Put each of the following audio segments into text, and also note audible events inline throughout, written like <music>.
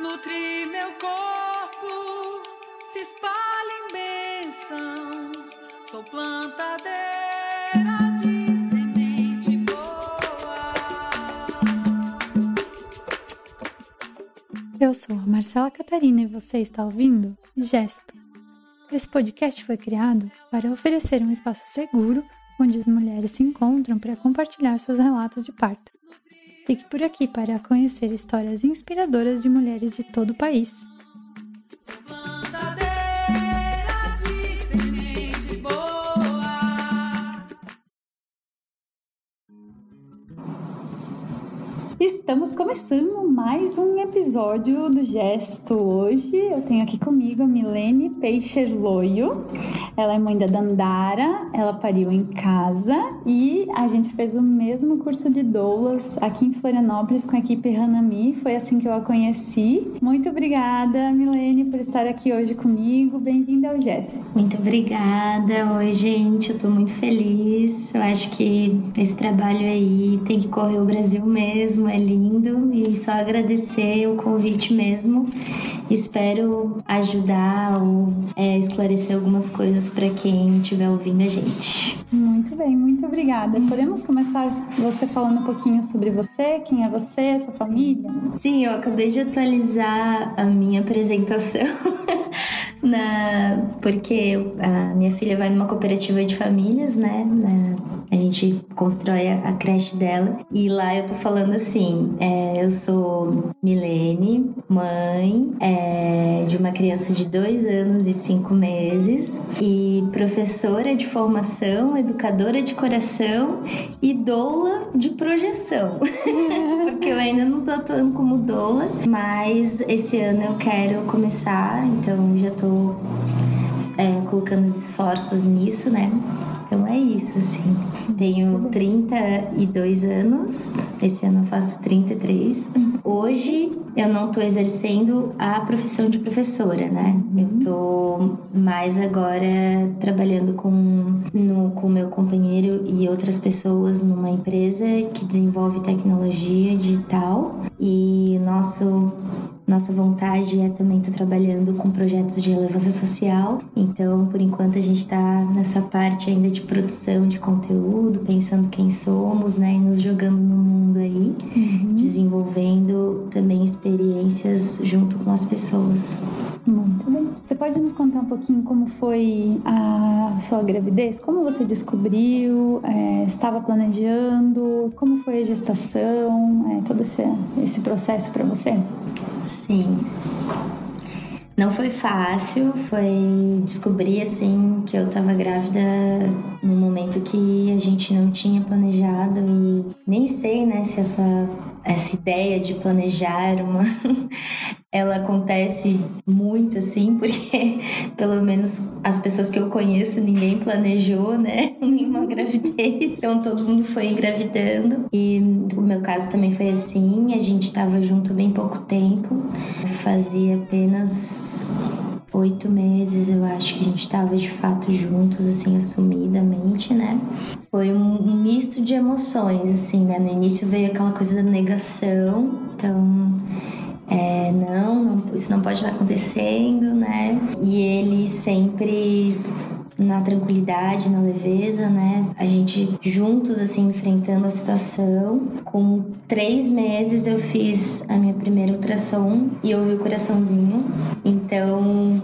Nutri meu corpo, se espalha em bênçãos. Sou plantadeira de semente boa. Eu sou a Marcela Catarina e você está ouvindo Gesto. Esse podcast foi criado para oferecer um espaço seguro onde as mulheres se encontram para compartilhar seus relatos de parto. Fique por aqui para conhecer histórias inspiradoras de mulheres de todo o país. Sou plantadeira começando mais um episódio do Gesto. Hoje eu tenho aqui comigo a Milene Peixer Loio. Ela é mãe da Dandara, ela pariu em casa e a gente fez o mesmo curso de doulas aqui em Florianópolis com a equipe Hanami. Foi assim que eu a conheci. Muito obrigada, Milene, por estar aqui hoje comigo. Bem-vinda ao Gesto. Muito obrigada. Oi, gente. Eu tô muito feliz. Eu acho que esse trabalho aí tem que correr o Brasil mesmo. É lindo. E só agradecer o convite mesmo. Espero ajudar ou é, esclarecer algumas coisas para quem estiver ouvindo a gente. Muito bem, muito obrigada. Podemos começar você falando um pouquinho sobre você, quem é você, sua família? Sim, eu acabei de atualizar a minha apresentação. <laughs> Na... Porque a minha filha vai numa cooperativa de famílias, né? Na- A gente constrói a, a creche dela. E lá eu tô falando assim: é, eu sou Milene, mãe é, de uma criança de dois anos e cinco meses, e professora de formação, educadora de coração e doula de projeção. <laughs> porque eu ainda não tô atuando como doula, mas esse ano eu quero começar, então já tô é, colocando os esforços nisso, né? Então é isso, assim. Tenho 32 anos, esse ano eu faço 33. Hoje eu não tô exercendo a profissão de professora, né? Eu tô mais agora trabalhando com no, com meu companheiro e outras pessoas numa empresa que desenvolve tecnologia digital e nosso nossa vontade é também estar trabalhando com projetos de relevância social. Então, por enquanto, a gente está nessa parte ainda de produção de conteúdo, pensando quem somos, né? E nos jogando no mundo aí, desenvolvendo também experiências junto com as pessoas. Muito bem. Você pode nos contar um pouquinho como foi a sua gravidez? Como você descobriu? É, estava planejando? Como foi a gestação? É, todo esse, esse processo para você? Sim. Não foi fácil, foi descobrir assim que eu tava grávida num momento que a gente não tinha planejado e nem sei, né, se essa essa ideia de planejar uma ela acontece muito assim, <laughs> porque pelo menos as pessoas que eu conheço, ninguém planejou, né? <laughs> Nenhuma gravidez. Então todo mundo foi engravidando. E o meu caso também foi assim. A gente tava junto bem pouco tempo. Fazia apenas oito meses, eu acho que a gente tava de fato juntos, assim, assumidamente, né? Foi um um misto de emoções, assim, né? No início veio aquela coisa da negação, então é, não, não, isso não pode estar acontecendo, né? E ele sempre na tranquilidade, na leveza, né? A gente juntos, assim, enfrentando a situação. Com três meses eu fiz a minha primeira ultrassom e ouvi o coraçãozinho. Então,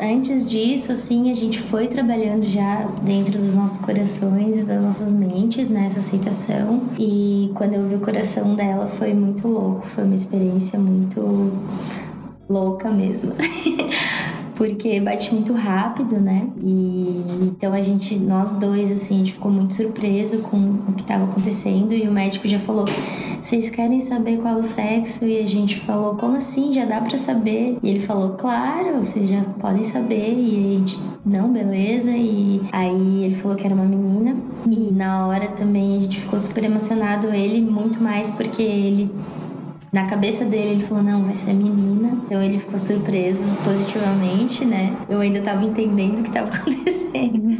antes disso, assim, a gente foi trabalhando já dentro dos nossos corações e das nossas mentes, né? Essa aceitação. E quando eu vi o coração dela foi muito louco, foi uma experiência muito louca mesmo. <laughs> Porque bate muito rápido, né? E então a gente, nós dois, assim, a gente ficou muito surpreso com o que estava acontecendo e o médico já falou: vocês querem saber qual é o sexo? E a gente falou: como assim? Já dá pra saber? E ele falou: claro, vocês já podem saber. E a gente, não, beleza. E aí ele falou que era uma menina. E na hora também a gente ficou super emocionado, ele muito mais porque ele na cabeça dele, ele falou: não, vai ser menina. Então ele ficou surpreso positivamente, né? Eu ainda tava entendendo o que tava <laughs> acontecendo.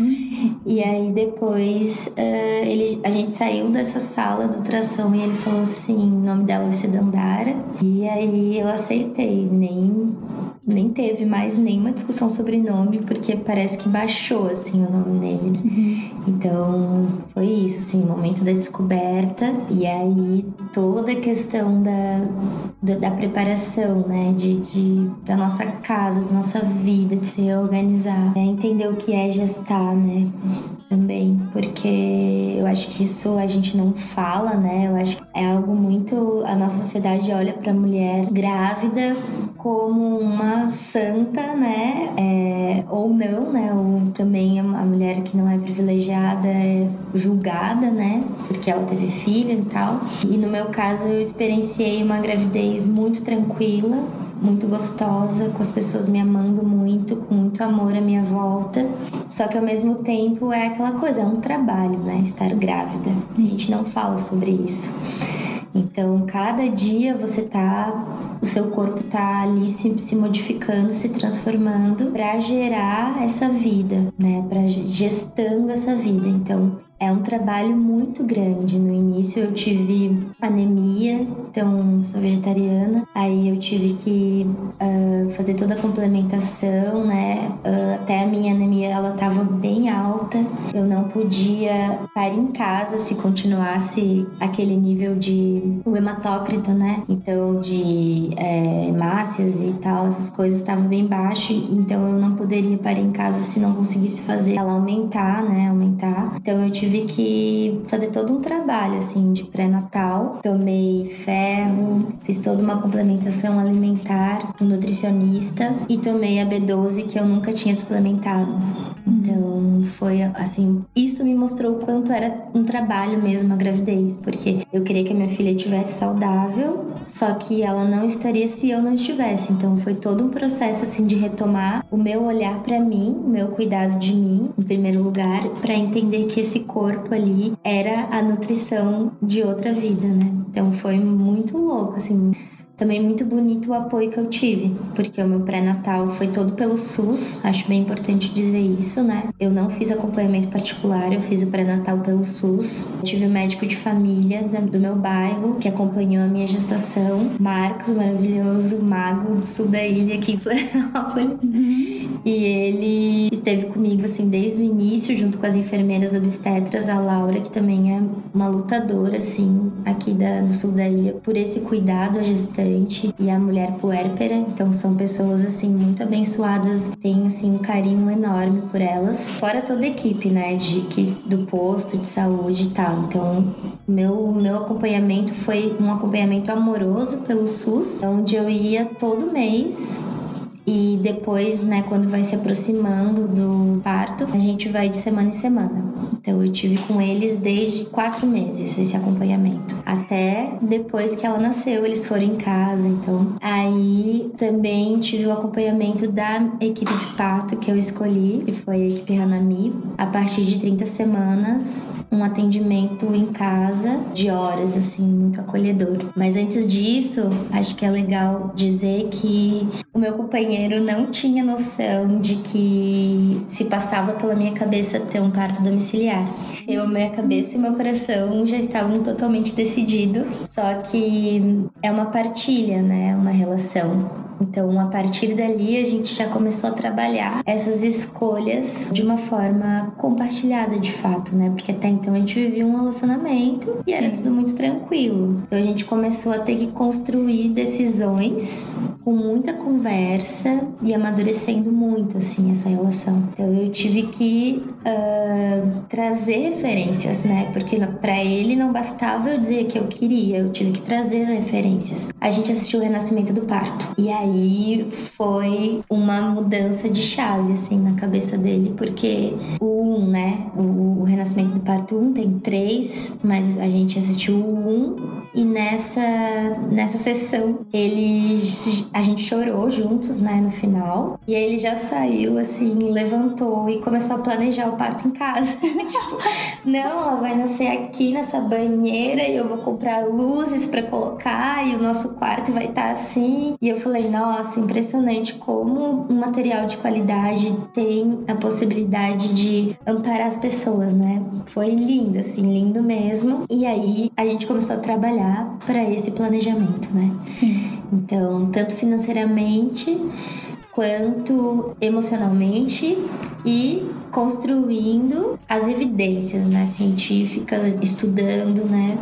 E aí depois uh, ele, a gente saiu dessa sala do ultrassom e ele falou assim, o nome dela vai ser Dandara. E aí eu aceitei, nem nem teve mais nenhuma discussão sobre nome, porque parece que baixou, assim, o nome dele, né? Uhum. Então, foi isso, assim, o momento da descoberta e aí toda a questão da, da, da preparação, né, de, de, da nossa casa, da nossa vida, de se organizar, é entender o que é gestar, né, também, porque eu acho que isso a gente não fala, né, eu acho que é algo muito, a nossa sociedade olha para a mulher grávida como uma santa, né? É, ou não, né? Ou também a mulher que não é privilegiada é julgada, né? Porque ela teve filho e tal. E no meu caso eu experienciei uma gravidez muito tranquila, muito gostosa, com as pessoas me amando muito, com muito amor à minha volta. Só que ao mesmo tempo é aquela coisa, é um trabalho, né? Estar grávida. A gente não fala sobre isso. Então, cada dia você tá, o seu corpo tá ali se, se modificando, se transformando para gerar essa vida, né? Para gestando essa vida. Então, é um trabalho muito grande. No início eu tive anemia, então sou vegetariana. Aí eu tive que uh, fazer toda a complementação, né? Uh, até a minha anemia ela tava bem alta. Eu não podia parir em casa se continuasse aquele nível de o hematócrito, né? Então de é, hemácias e tal, essas coisas estavam bem baixo. Então eu não poderia parir em casa se não conseguisse fazer ela aumentar, né? Aumentar. Então eu tive tive que fazer todo um trabalho assim de pré-natal. Tomei ferro, fiz toda uma complementação alimentar com nutricionista e tomei a B12 que eu nunca tinha suplementado. Então foi assim, isso me mostrou o quanto era um trabalho mesmo a gravidez, porque eu queria que a minha filha estivesse saudável, só que ela não estaria se eu não estivesse. Então foi todo um processo assim de retomar o meu olhar para mim, o meu cuidado de mim, em primeiro lugar, para entender que esse corpo ali era a nutrição de outra vida, né? Então foi muito louco, assim. Também muito bonito o apoio que eu tive, porque o meu pré-natal foi todo pelo SUS, acho bem importante dizer isso, né? Eu não fiz acompanhamento particular, eu fiz o pré-natal pelo SUS. Eu tive um médico de família do meu bairro que acompanhou a minha gestação, Marcos, maravilhoso, mago do sul da ilha aqui em Florianópolis. Uhum. E ele esteve comigo assim desde o início, junto com as enfermeiras obstetras, a Laura, que também é uma lutadora assim aqui da, do sul da ilha, por esse cuidado à gestante e a mulher puérpera. Então são pessoas assim muito abençoadas, tem assim um carinho enorme por elas. Fora toda a equipe, né, de que do posto de saúde e tal. Então meu meu acompanhamento foi um acompanhamento amoroso pelo SUS, onde eu ia todo mês e depois, né, quando vai se aproximando do parto, a gente vai de semana em semana. Então eu tive com eles desde quatro meses esse acompanhamento. Até depois que ela nasceu, eles foram em casa. Então aí também tive o acompanhamento da equipe de parto que eu escolhi, que foi a equipe Hanami. A partir de 30 semanas, um atendimento em casa de horas, assim, muito acolhedor. Mas antes disso, acho que é legal dizer que o meu companheiro não tinha noção de que se passava pela minha cabeça ter um parto domiciliar. Eu, minha cabeça e meu coração já estavam totalmente decididos, só que é uma partilha, né? Uma relação. Então, a partir dali, a gente já começou a trabalhar essas escolhas de uma forma compartilhada, de fato, né? Porque até então a gente vivia um relacionamento e era tudo muito tranquilo. Então, a gente começou a ter que construir decisões com muita conversa e amadurecendo muito, assim, essa relação. Então, eu tive que uh, trazer referências, né? Porque para ele não bastava eu dizer que eu queria, eu tive que trazer as referências. A gente assistiu o Renascimento do Parto. E aí aí foi uma mudança de chave, assim, na cabeça dele, porque o 1, né? O, o Renascimento do Parto 1 tem três, mas a gente assistiu o 1 e nessa, nessa sessão ele a gente chorou juntos, né, no final. E ele já saiu, assim, levantou e começou a planejar o parto em casa. <laughs> tipo, não, ela vai nascer aqui nessa banheira e eu vou comprar luzes para colocar e o nosso quarto vai estar tá assim. E eu falei, nossa, impressionante como um material de qualidade tem a possibilidade de amparar as pessoas, né? Foi lindo, assim, lindo mesmo. E aí a gente começou a trabalhar para esse planejamento, né? Sim. Então, tanto financeiramente quanto emocionalmente e construindo as evidências né, científicas, estudando, né?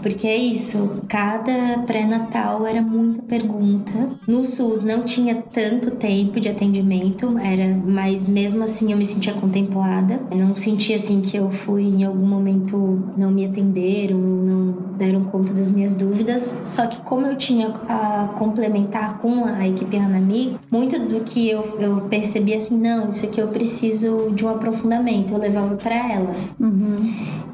Porque é isso, cada pré-natal era muita pergunta. No SUS não tinha tanto tempo de atendimento, era, mas mesmo assim eu me sentia contemplada. não sentia assim que eu fui em algum momento não me atenderam, não deram conta das minhas dúvidas. Só que como eu tinha a complementar com a equipe Hanami, muito do que eu, eu percebi assim, não, isso aqui eu preciso de uma aprofundamento, eu levava para elas. Uhum.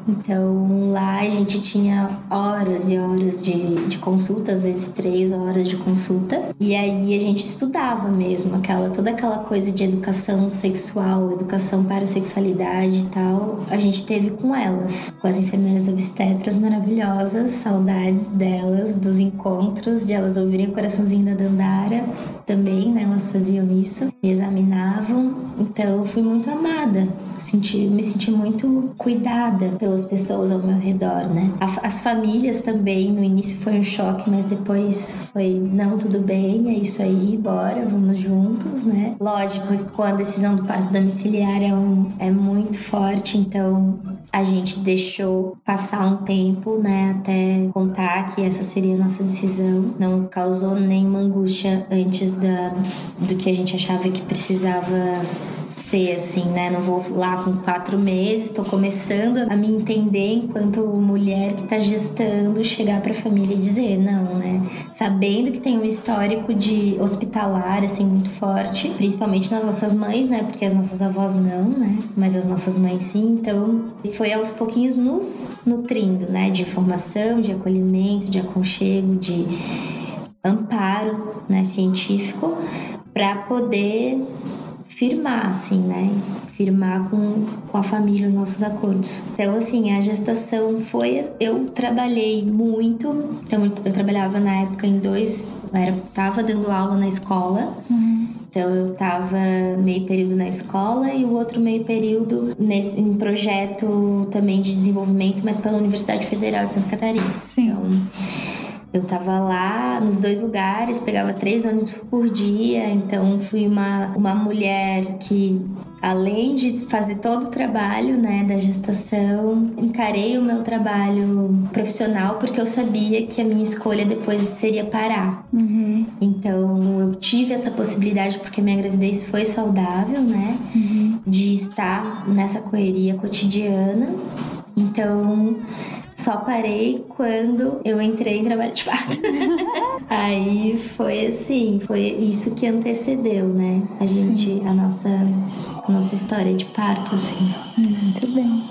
Então lá a gente tinha horas e horas de, de consulta, às vezes três horas de consulta. E aí a gente estudava mesmo, aquela, toda aquela coisa de educação sexual, educação para a sexualidade e tal, a gente teve com elas, com as enfermeiras obstetras maravilhosas, saudades delas, dos encontros, de elas ouvirem o coraçãozinho da Dandara também, né? Elas faziam isso, me examinavam. Então eu fui muito amada, senti, me senti muito cuidada pelas pelas pessoas ao meu redor, né? As famílias também, no início foi um choque, mas depois foi, não, tudo bem, é isso aí, bora, vamos juntos, né? Lógico que com a decisão do parto domiciliar é, um, é muito forte, então a gente deixou passar um tempo, né, até contar que essa seria a nossa decisão. Não causou nenhuma angústia antes da, do que a gente achava que precisava ser assim, né? Não vou lá com quatro meses, estou começando a me entender enquanto mulher que está gestando, chegar para a família e dizer não, né? Sabendo que tem um histórico de hospitalar assim muito forte, principalmente nas nossas mães, né? Porque as nossas avós não, né? Mas as nossas mães sim. Então foi aos pouquinhos nos nutrindo, né? De informação, de acolhimento, de aconchego, de amparo, né? Científico para poder firmar, assim, né? Firmar com, com a família os nossos acordos. Então, assim, a gestação foi. Eu trabalhei muito. Então, eu trabalhava na época em dois. Era, tava dando aula na escola. Uhum. Então eu tava meio período na escola e o outro meio período nesse em projeto também de desenvolvimento, mas pela Universidade Federal de Santa Catarina. Sim. Então, eu tava lá nos dois lugares, pegava três anos por dia, então fui uma, uma mulher que além de fazer todo o trabalho né, da gestação, encarei o meu trabalho profissional porque eu sabia que a minha escolha depois seria parar. Uhum. Então eu tive essa possibilidade porque minha gravidez foi saudável, né? Uhum. De estar nessa correria cotidiana. Então só parei quando eu entrei em trabalho de parto. <laughs> Aí foi assim, foi isso que antecedeu, né? A gente, Sim. a nossa, a nossa história de parto, assim. Muito bem.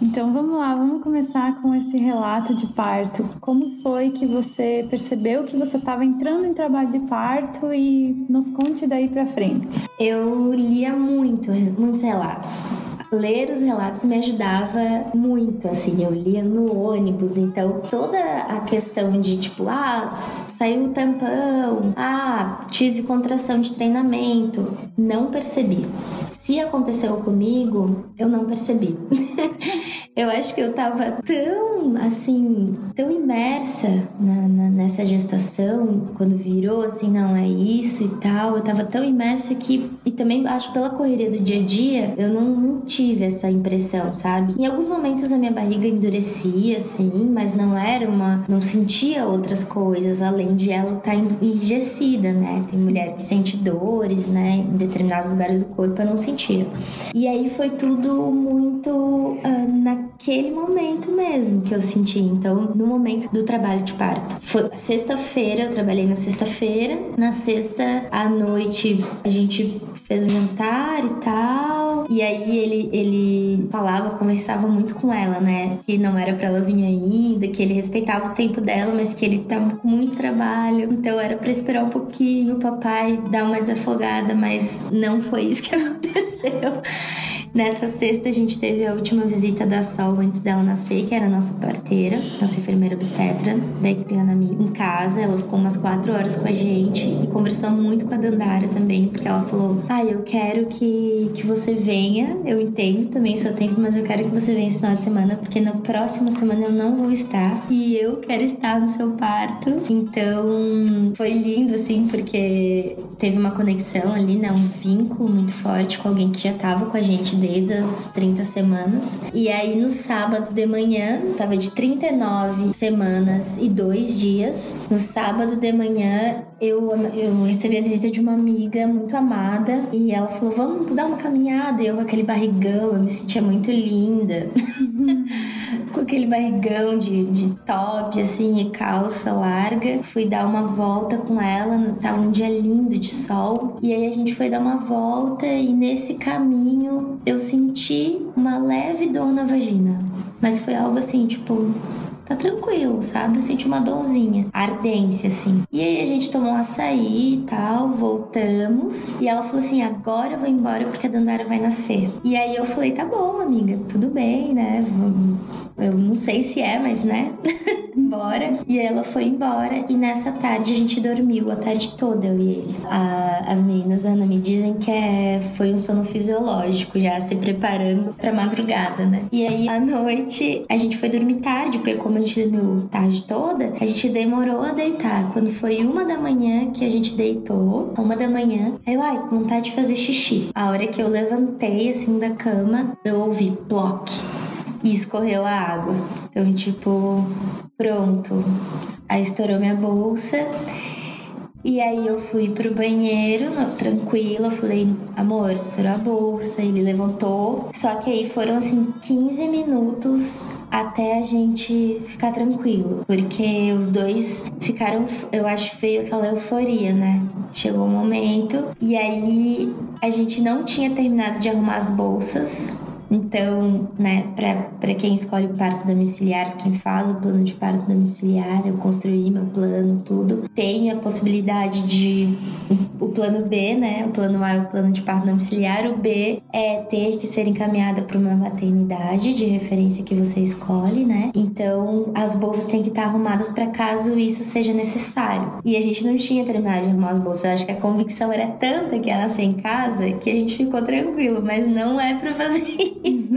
Então vamos lá, vamos começar com esse relato de parto. Como foi que você percebeu que você estava entrando em trabalho de parto e nos conte daí para frente. Eu lia muito, muitos relatos. Ler os relatos me ajudava muito, assim, eu lia no ônibus, então toda a questão de tipo, ah, saiu o tampão, ah, tive contração de treinamento, não percebi. Se aconteceu comigo, eu não percebi. <laughs> eu acho que eu tava tão, assim, tão imersa na, na, nessa gestação, quando virou, assim, não, é isso e tal, eu tava tão imersa que, e também acho pela correria do dia a dia, eu não, não tive essa impressão, sabe? Em alguns momentos a minha barriga endurecia, assim, mas não era uma, não sentia outras coisas, além de ela estar tá enrijecida, né? Tem mulher que sente dores, né, em determinados lugares do corpo, eu não sentia. E aí foi tudo muito uh, naquele momento mesmo que eu senti. Então, no momento do trabalho de parto. Foi sexta-feira, eu trabalhei na sexta-feira. Na sexta à noite a gente fez um jantar e tal. E aí ele, ele falava, conversava muito com ela, né? Que não era para ela vir ainda, que ele respeitava o tempo dela, mas que ele tava com muito trabalho. Então era para esperar um pouquinho o papai dar uma desafogada, mas não foi isso que <laughs> aconteceu. Nessa sexta, a gente teve a última visita da Sol antes dela nascer, que era a nossa parteira, nossa enfermeira obstetra da equipe Anami, em casa. Ela ficou umas quatro horas com a gente e conversou muito com a Dandara também, porque ela falou: Ah, eu quero que, que você venha. Eu entendo também o seu tempo, mas eu quero que você venha esse final de semana, porque na próxima semana eu não vou estar. E eu quero estar no seu parto. Então foi lindo, assim, porque teve uma conexão ali, né? Um vínculo muito forte com alguém que já tava com a gente desde as 30 semanas. E aí no sábado de manhã, tava de 39 semanas e dois dias. No sábado de manhã, eu, eu recebi a visita de uma amiga muito amada e ela falou: Vamos dar uma caminhada. Eu com aquele barrigão, eu me sentia muito linda. <laughs> com aquele barrigão de, de top, assim, e calça larga. Fui dar uma volta com ela, tava um dia lindo de sol. E aí a gente foi dar uma volta e nesse caminho eu senti uma leve dor na vagina. Mas foi algo assim, tipo, tá tranquilo, sabe? Eu senti uma dorzinha, ardência, assim. E aí a gente tomou um açaí e tal, voltamos. E ela falou assim: agora eu vou embora porque a Dandara vai nascer. E aí eu falei: tá bom, amiga, tudo bem, né? Eu não sei se é, mas né? <laughs> Bora. E ela foi embora. E nessa tarde a gente dormiu a tarde toda, eu e ele. A, as meninas da Ana me dizem que é, foi um sono fisiológico, já se preparando pra madrugada, né? E aí à noite a gente foi dormir tarde, porque como a gente dormiu tarde toda, a gente demorou a deitar. Quando foi uma da manhã que a gente deitou, uma da manhã, eu, ai, vontade de fazer xixi. A hora que eu levantei assim da cama, eu ouvi ploc e escorreu a água. Então, tipo, pronto. Aí estourou minha bolsa. E aí eu fui pro banheiro, no, tranquila, falei, amor, estourou a bolsa, ele levantou. Só que aí foram assim 15 minutos até a gente ficar tranquilo. Porque os dois ficaram, eu acho feio aquela euforia, né? Chegou o um momento e aí a gente não tinha terminado de arrumar as bolsas. Então, né, para quem escolhe o parto domiciliar, quem faz o plano de parto domiciliar, eu construí meu plano, tudo, tem a possibilidade de plano B, né? O plano A é o plano de parto domiciliar, o B é ter que ser encaminhada para uma maternidade de referência que você escolhe, né? Então, as bolsas têm que estar arrumadas para caso isso seja necessário. E a gente não tinha terminado de arrumar as bolsas, acho que a convicção era tanta que ia nascer em casa que a gente ficou tranquilo, mas não é para fazer <laughs> isso isso.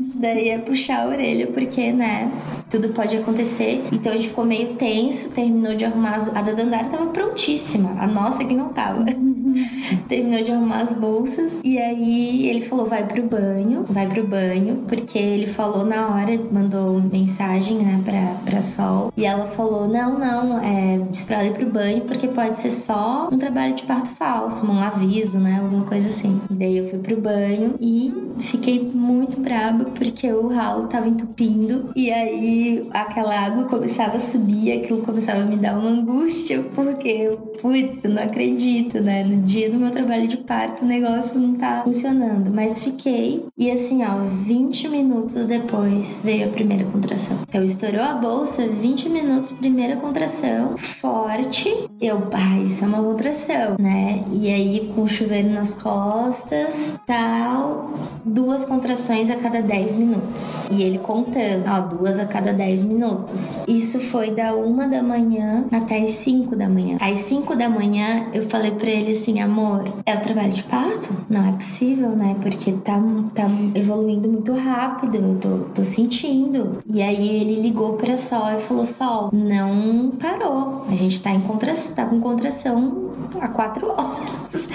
Isso daí é puxar a orelha, porque, né? Tudo pode acontecer. Então a gente ficou meio tenso, terminou de arrumar. As... A da Dandara tava prontíssima. A nossa que não tava. <laughs> terminou de arrumar as bolsas. E aí ele falou: vai pro banho, vai pro banho, porque ele falou na hora, mandou mensagem, né, pra, pra Sol. E ela falou: não, não, é, diz pra ela ir pro banho, porque pode ser só um trabalho de parto falso, um aviso, né, alguma coisa assim. E daí eu fui pro banho e fiquei muito braba porque o ralo tava entupindo e aí aquela água começava a subir, aquilo começava a me dar uma angústia, porque, putz, eu não acredito, né? No dia do meu trabalho de parto o negócio não tá funcionando. Mas fiquei e assim, ó, 20 minutos depois veio a primeira contração. Então estourou a bolsa, 20 minutos, primeira contração, forte. Eu, ah, isso é uma contração, né? E aí com o chuveiro nas costas, tal, duas contrações a cada 10 minutos. E ele contando, ó, duas a cada 10 minutos. Isso foi da uma da manhã até as 5 da manhã. Às 5 da manhã, eu falei para ele assim, amor, é o trabalho de parto? Não é possível, né? Porque tá, tá evoluindo muito rápido, eu tô, tô sentindo. E aí ele ligou pra Sol e falou, Sol, não parou. A gente tá em contração, tá com contração há quatro horas.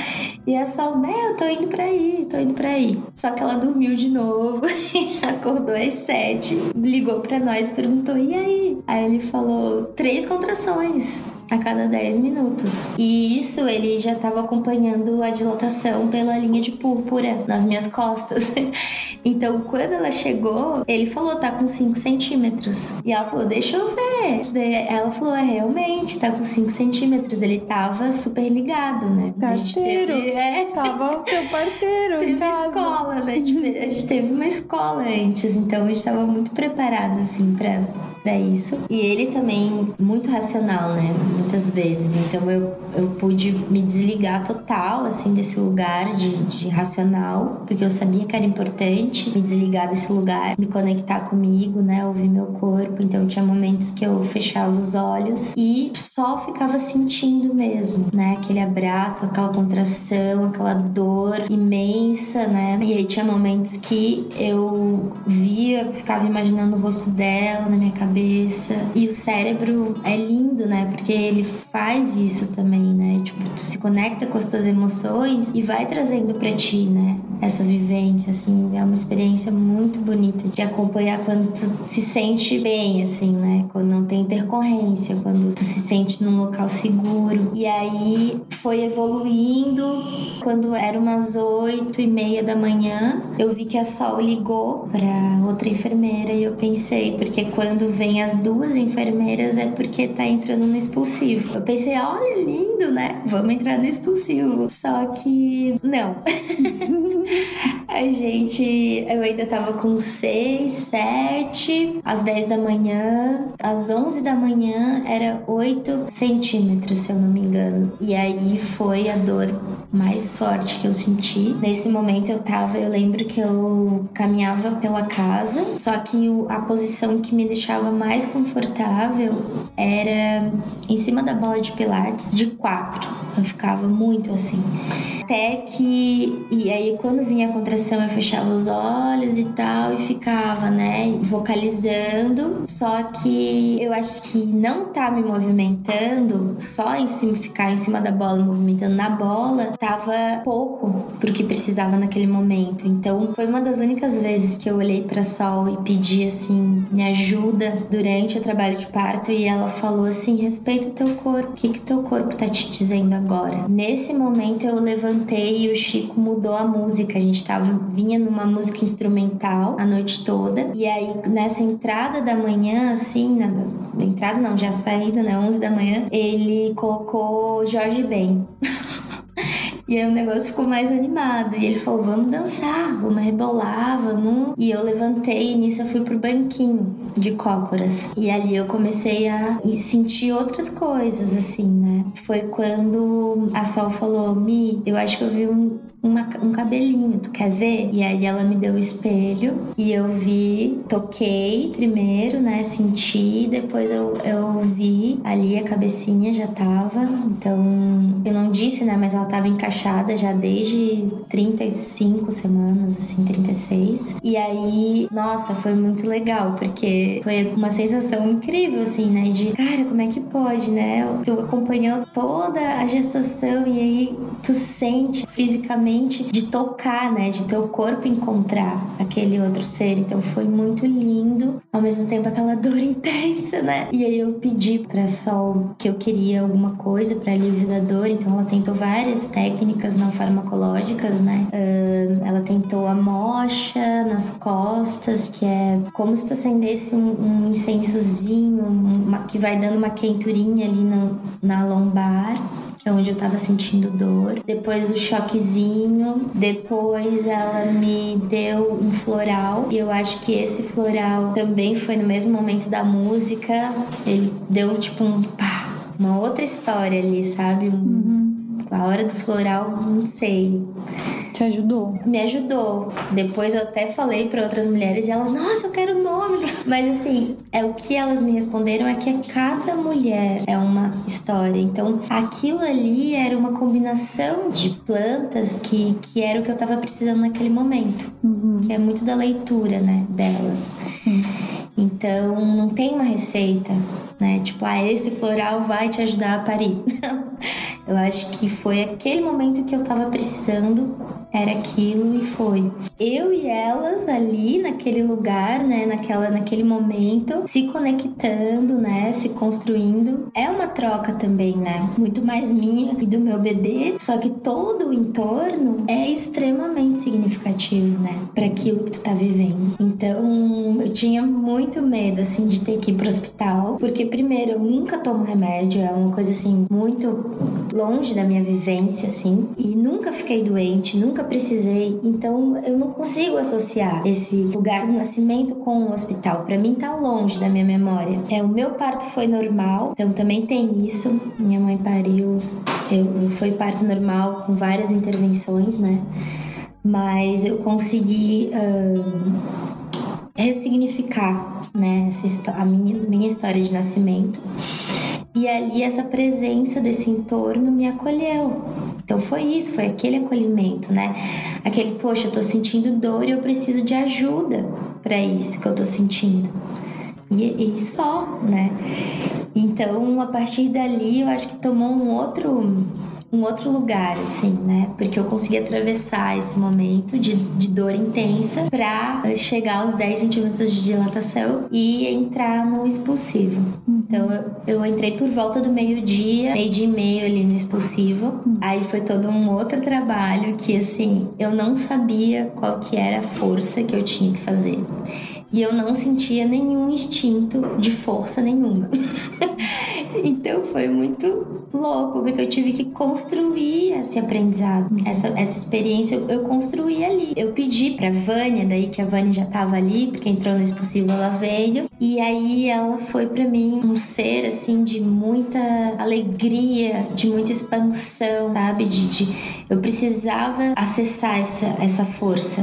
E a Sol, né, eu tô indo pra aí, tô indo pra aí. Só que ela dormiu de novo, <laughs> acordou às sete, ligou pra nós e perguntou: e aí? Aí ele falou: três contrações a cada 10 minutos. E isso ele já estava acompanhando a dilatação pela linha de púrpura nas minhas costas. <laughs> então, quando ela chegou, ele falou: tá com 5 centímetros. E ela falou: deixa eu ver. Daí ela falou: é, realmente, tá com 5 centímetros. Ele tava super ligado, né? Parteiro. Teve, é, tava teu parteiro. teve escola, né? A gente teve uma escola antes, então a gente tava muito preparado, assim, pra pra isso. E ele também, muito racional, né? Muitas vezes. Então eu, eu pude me desligar total, assim, desse lugar de, de racional, porque eu sabia que era importante me desligar desse lugar, me conectar comigo, né? Ouvir meu corpo. Então tinha momentos que eu fechava os olhos e só ficava sentindo mesmo, né? Aquele abraço, aquela contração, aquela dor imensa, né? E aí tinha momentos que eu via, ficava imaginando o rosto dela na minha cabeça. E o cérebro é lindo, né? Porque ele faz isso também, né? Tipo, tu se conecta com as tuas emoções e vai trazendo pra ti, né? Essa vivência, assim, é uma experiência muito bonita de acompanhar quando tu se sente bem, assim, né? Quando não tem intercorrência, quando tu se sente num local seguro. E aí foi evoluindo. Quando era umas oito e meia da manhã, eu vi que a Sol ligou pra outra enfermeira e eu pensei, porque quando vem as duas enfermeiras é porque tá entrando no expulsivo. Eu pensei, olha, lindo, né? Vamos entrar no expulsivo. Só que não. <laughs> a gente, eu ainda tava com seis, sete, às dez da manhã, às onze da manhã era oito centímetros, se eu não me engano. E aí foi a dor mais forte que eu senti. Nesse momento eu tava, eu lembro que eu caminhava pela casa, só que a posição que me deixava mais confortável era em cima da bola de pilates de quatro. Eu ficava muito assim. Até que. E aí, quando vinha a contração, eu fechava os olhos e tal, e ficava, né, vocalizando. Só que eu acho que não tá me movimentando, só em cima, ficar em cima da bola, movimentando na bola, tava pouco pro que precisava naquele momento. Então, foi uma das únicas vezes que eu olhei para Sol e pedi assim, me ajuda durante o trabalho de parto, e ela falou assim: respeita teu corpo, o que, que teu corpo tá te dizendo agora? Nesse momento eu levantei e o Chico mudou a música. A gente tava, vinha numa música instrumental a noite toda, e aí nessa entrada da manhã, assim, na, na entrada não, já saída, né, 11 da manhã, ele colocou Jorge Ben. <laughs> E aí o negócio ficou mais animado. E ele falou: vamos dançar, vamos rebolar, vamos. E eu levantei e nisso eu fui pro banquinho de cócoras. E ali eu comecei a sentir outras coisas, assim, né? Foi quando a Sol falou: Mi, eu acho que eu vi um, uma, um cabelinho, tu quer ver? E aí ela me deu o espelho e eu vi, toquei primeiro, né? Senti, depois eu, eu vi ali a cabecinha já tava. Então eu não disse, né? Mas ela tava encaixada já desde 35 semanas, assim, 36. E aí, nossa, foi muito legal, porque foi uma sensação incrível, assim, né? De, cara, como é que pode, né? Tu acompanhou toda a gestação e aí tu sente fisicamente de tocar, né? De teu corpo encontrar aquele outro ser. Então foi muito lindo, ao mesmo tempo aquela <laughs> dor intensa, né? E aí eu pedi pra Sol que eu queria alguma coisa para alívio da dor, então ela tentou várias técnicas não farmacológicas, né? Uh, ela tentou a mocha nas costas, que é como se tu acendesse um, um incensozinho, uma, que vai dando uma quenturinha ali no, na lombar que é onde eu tava sentindo dor. Depois o choquezinho. Depois ela me deu um floral. E eu acho que esse floral também foi no mesmo momento da música. Ele deu tipo um pá, uma outra história ali, sabe? Um, uhum a hora do floral, não sei. Te ajudou? Me ajudou. Depois eu até falei para outras mulheres e elas, nossa, eu quero o nome. <laughs> Mas assim, é o que elas me responderam é que cada mulher é uma história. Então, aquilo ali era uma combinação de plantas que, que era o que eu tava precisando naquele momento. Uhum. Que é muito da leitura, né, delas. Sim. Então, não tem uma receita, né? Tipo, ah, esse floral vai te ajudar a parir. <laughs> Eu acho que foi aquele momento que eu tava precisando, era aquilo e foi. Eu e elas ali naquele lugar, né, naquela naquele momento, se conectando, né, se construindo. É uma troca também, né? Muito mais minha e do meu bebê, só que todo o entorno é extremamente significativo, né, para aquilo que tu tá vivendo. Então, eu tinha muito medo assim de ter que ir pro hospital, porque primeiro eu nunca tomo remédio, é uma coisa assim muito longe da minha vivência, assim, e nunca fiquei doente, nunca precisei. Então eu não consigo associar esse lugar do nascimento com o hospital. Para mim tá longe da minha memória. É, o meu parto foi normal, então também tem isso. Minha mãe pariu, eu, foi parto normal com várias intervenções, né? Mas eu consegui. Uh, ressignificar né, essa, a minha, minha história de nascimento. E ali essa presença desse entorno me acolheu. Então foi isso, foi aquele acolhimento, né? Aquele, poxa, eu tô sentindo dor e eu preciso de ajuda para isso que eu tô sentindo. E, e, só, né? Então, a partir dali, eu acho que tomou um outro um outro lugar, assim, né? Porque eu consegui atravessar esse momento de, de dor intensa para chegar aos 10 centímetros de dilatação e entrar no expulsivo. Então eu, eu entrei por volta do meio-dia, meio dia e meio ali no expulsivo. Aí foi todo um outro trabalho que, assim, eu não sabia qual que era a força que eu tinha que fazer e eu não sentia nenhum instinto de força nenhuma. <laughs> então foi muito louco, porque eu tive que construir esse aprendizado, essa, essa experiência eu construí ali. Eu pedi pra Vânia, daí que a Vânia já tava ali, porque entrou no expulsivo, ela veio, e aí ela foi para mim um ser assim de muita alegria, de muita expansão, sabe? De, de eu precisava acessar essa, essa força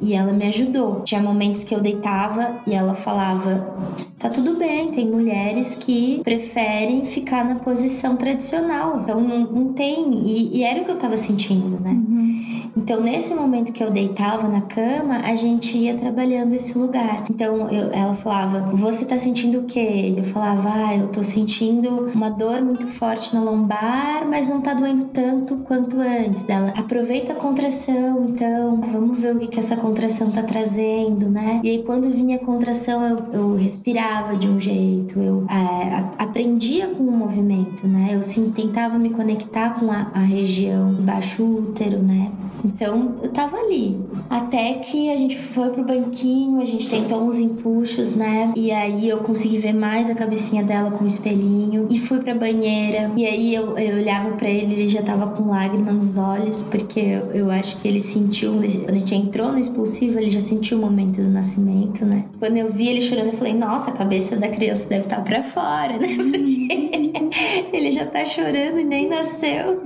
e ela me ajudou. Tinha momentos que eu deitava e ela falava: tá tudo bem, tem mulheres que preferem ficar na posição tradicional. Então não, não tem. E, e, era o que eu tava sentindo, né? Uhum. Então nesse momento que eu deitava na cama, a gente ia trabalhando esse lugar. Então eu, ela falava: você tá sentindo o quê? Eu falava: ah, eu tô sentindo uma dor muito forte na lombar, mas não tá doendo tanto quanto antes. Dela, aproveita a contração, então vamos ver o que, que essa contração tá trazendo, né? E aí quando vinha contração eu, eu respirava de um jeito, eu é, aprendia com o movimento, né? Eu sim tentava me conectar com a, a região baixo útero, né? Então eu tava ali. Até que a gente foi pro banquinho, a gente tentou uns empuxos, né? E aí eu consegui ver mais a cabecinha dela com o espelhinho. E fui pra banheira. E aí eu, eu olhava para ele, ele já tava com lágrimas nos olhos, porque eu, eu acho que ele sentiu, quando a gente entrou no ele já sentiu o momento do nascimento, né? Quando eu vi ele chorando, eu falei, nossa, a cabeça da criança deve estar tá pra fora, né? Porque <laughs> ele já tá chorando e nem nasceu.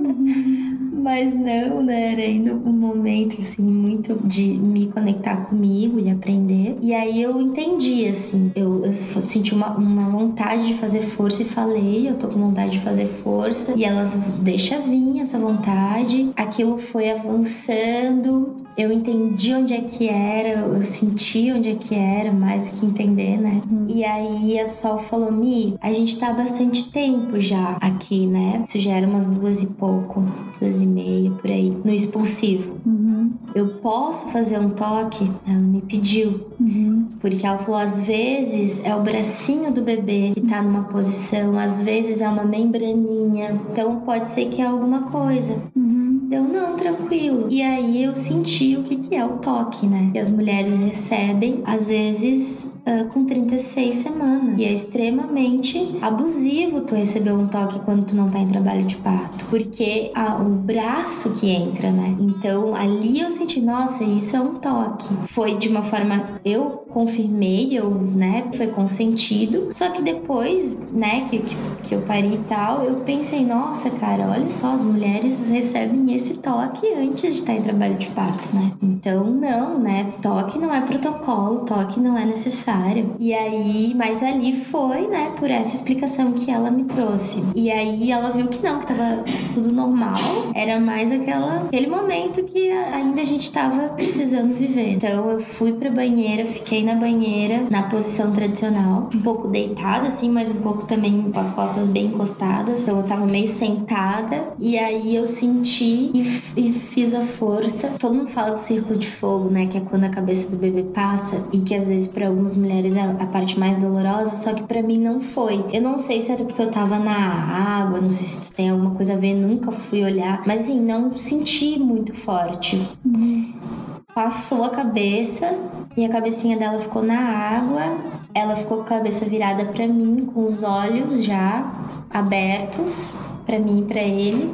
Mas não, né? Era ainda um momento, assim, muito de me conectar comigo e aprender. E aí eu entendi, assim, eu, eu senti uma, uma vontade de fazer força e falei, eu tô com vontade de fazer força. E elas, deixa vir essa vontade. Aquilo foi avançando, eu entendi onde é que era, eu senti onde é que era, mais do que entender, né? Uhum. E aí a Sol falou: Mi, a gente tá há bastante tempo já aqui, né? Isso já era umas duas e pouco, duas e meia, por aí, no expulsivo. Uhum. Eu posso fazer um toque? Ela me pediu. Uhum. Porque ela falou: às vezes é o bracinho do bebê que tá numa posição, às vezes é uma membraninha. Então pode ser que é alguma coisa. Uhum. Eu, não, tranquilo. E aí eu senti o que, que é o toque, né? Que as mulheres recebem, às vezes, uh, com 36 semanas. E é extremamente abusivo tu receber um toque quando tu não tá em trabalho de parto. Porque o braço que entra, né? Então ali eu senti, nossa, isso é um toque. Foi de uma forma, eu confirmei, eu, né, foi consentido. Só que depois, né, que, que, que eu parei e tal, eu pensei, nossa, cara, olha só, as mulheres recebem esse toque antes de estar em trabalho de parto, né? Então, não, né? Toque não é protocolo, toque não é necessário. E aí, mas ali foi, né, por essa explicação que ela me trouxe. E aí ela viu que não, que tava tudo normal. Era mais aquela, aquele momento que ainda a gente tava precisando viver. Então eu fui pra banheira, fiquei na banheira, na posição tradicional, um pouco deitada, assim, mas um pouco também com as costas bem encostadas. Então eu tava meio sentada. E aí eu senti e, e fiz a força. Todo mundo fala do círculo de fogo, né? Que é quando a cabeça do bebê passa e que às vezes para algumas mulheres é a parte mais dolorosa, só que para mim não foi. Eu não sei se era porque eu tava na água, não sei se tem alguma coisa a ver, nunca fui olhar, mas assim, não senti muito forte. Uhum. Passou a cabeça e a cabecinha dela ficou na água. Ela ficou com a cabeça virada para mim, com os olhos já abertos para mim e para ele.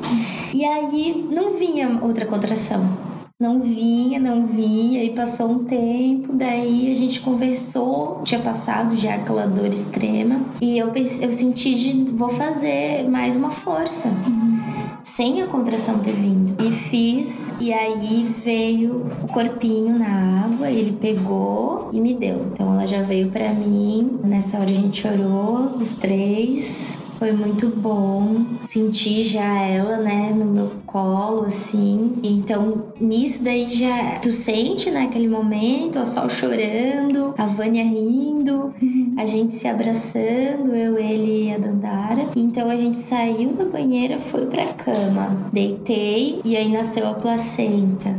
E aí não vinha outra contração. Não vinha, não vinha, e passou um tempo, daí a gente conversou, tinha passado já aquela dor extrema, e eu, pensei, eu senti de vou fazer mais uma força. Sem a contração ter vindo. E fiz, e aí veio o corpinho na água, ele pegou e me deu. Então ela já veio para mim. Nessa hora a gente chorou, os três. Foi muito bom sentir já ela, né, no meu colo, assim. Então, nisso daí já tu sente naquele né, momento, o sol chorando, a Vânia rindo, a gente se abraçando, eu, ele e a Dandara. Então a gente saiu da banheira, foi pra cama. Deitei e aí nasceu a placenta.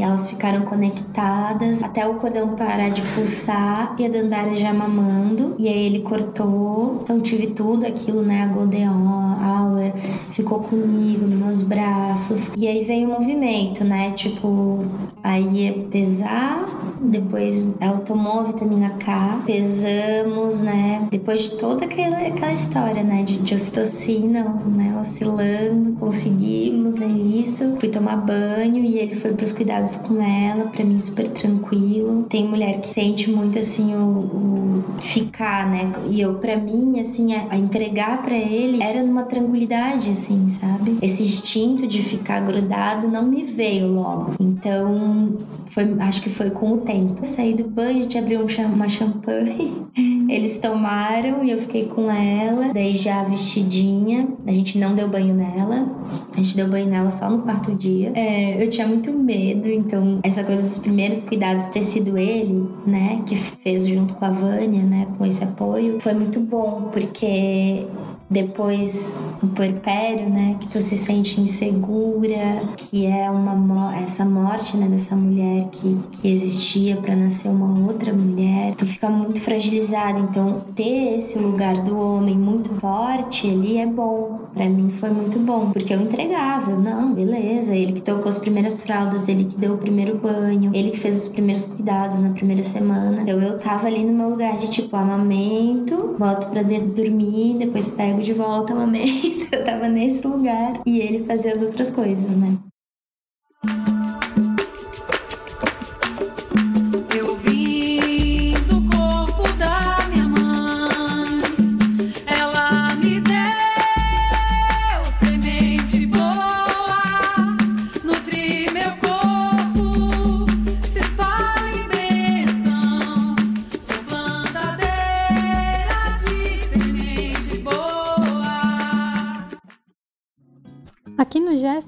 E elas ficaram conectadas até o cordão parar de pulsar e a Dandara já mamando. E aí ele cortou. Então tive tudo aquilo, né? A Golden Hour ficou comigo nos meus braços. E aí veio o movimento, né? Tipo, aí ia pesar depois ela tomou a vitamina K, pesamos, né? Depois de toda aquela, aquela história, né? De, de ocitocina, né? Oscilando, conseguimos, é isso. Fui tomar banho e ele foi pros cuidados com ela, pra mim super tranquilo. Tem mulher que sente muito assim o, o ficar, né? E eu, pra mim, assim, a, a entregar para ele era numa tranquilidade, assim, sabe? Esse instinto de ficar grudado não me veio logo. Então, foi, acho que foi com o tempo. saí do banho, a gente abriu uma champanhe. <laughs> Eles tomaram e eu fiquei com ela, daí já vestidinha. A gente não deu banho nela. A gente deu banho nela só no quarto dia. É, eu tinha muito medo, então essa coisa dos primeiros cuidados ter sido ele, né, que fez junto com a Vânia, né, com esse apoio, foi muito bom, porque depois o puerpério, né, que tu se sente insegura, que é uma essa morte, né, dessa mulher que, que existia para nascer uma outra mulher, tu fica muito fragilizada. Então, ter esse lugar do homem muito forte ali é bom. Para mim foi muito bom, porque eu entregava, não, beleza, ele que tocou as primeiras fraldas, ele que deu o primeiro banho, ele que fez os primeiros cuidados na primeira semana. Então eu tava ali no meu lugar de tipo amamento, volto para dormir, depois pego de volta uma amamento. <laughs> Eu tava nesse lugar e ele fazia as outras coisas, né?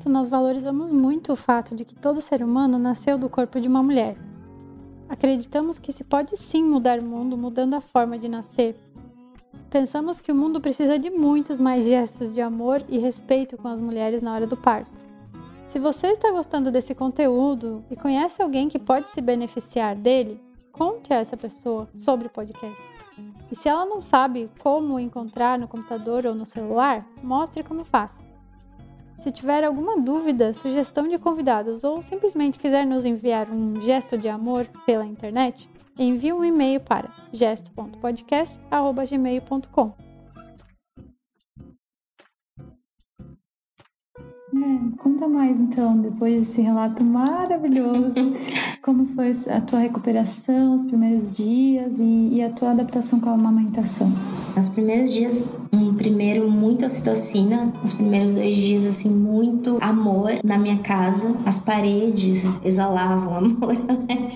Nós valorizamos muito o fato de que todo ser humano nasceu do corpo de uma mulher. Acreditamos que se pode sim mudar o mundo mudando a forma de nascer. Pensamos que o mundo precisa de muitos mais gestos de amor e respeito com as mulheres na hora do parto. Se você está gostando desse conteúdo e conhece alguém que pode se beneficiar dele, conte a essa pessoa sobre o podcast. E se ela não sabe como encontrar no computador ou no celular, mostre como faz. Se tiver alguma dúvida, sugestão de convidados ou simplesmente quiser nos enviar um gesto de amor pela internet, envie um e-mail para gesto.podcast.gmail.com. É, conta mais então, depois desse relato maravilhoso, <laughs> como foi a tua recuperação, os primeiros dias e, e, a tua adaptação com a amamentação. Os primeiros dias, um primeiro muito ocitocina, os primeiros dois dias assim muito amor na minha casa, as paredes exalavam <laughs> amor, né?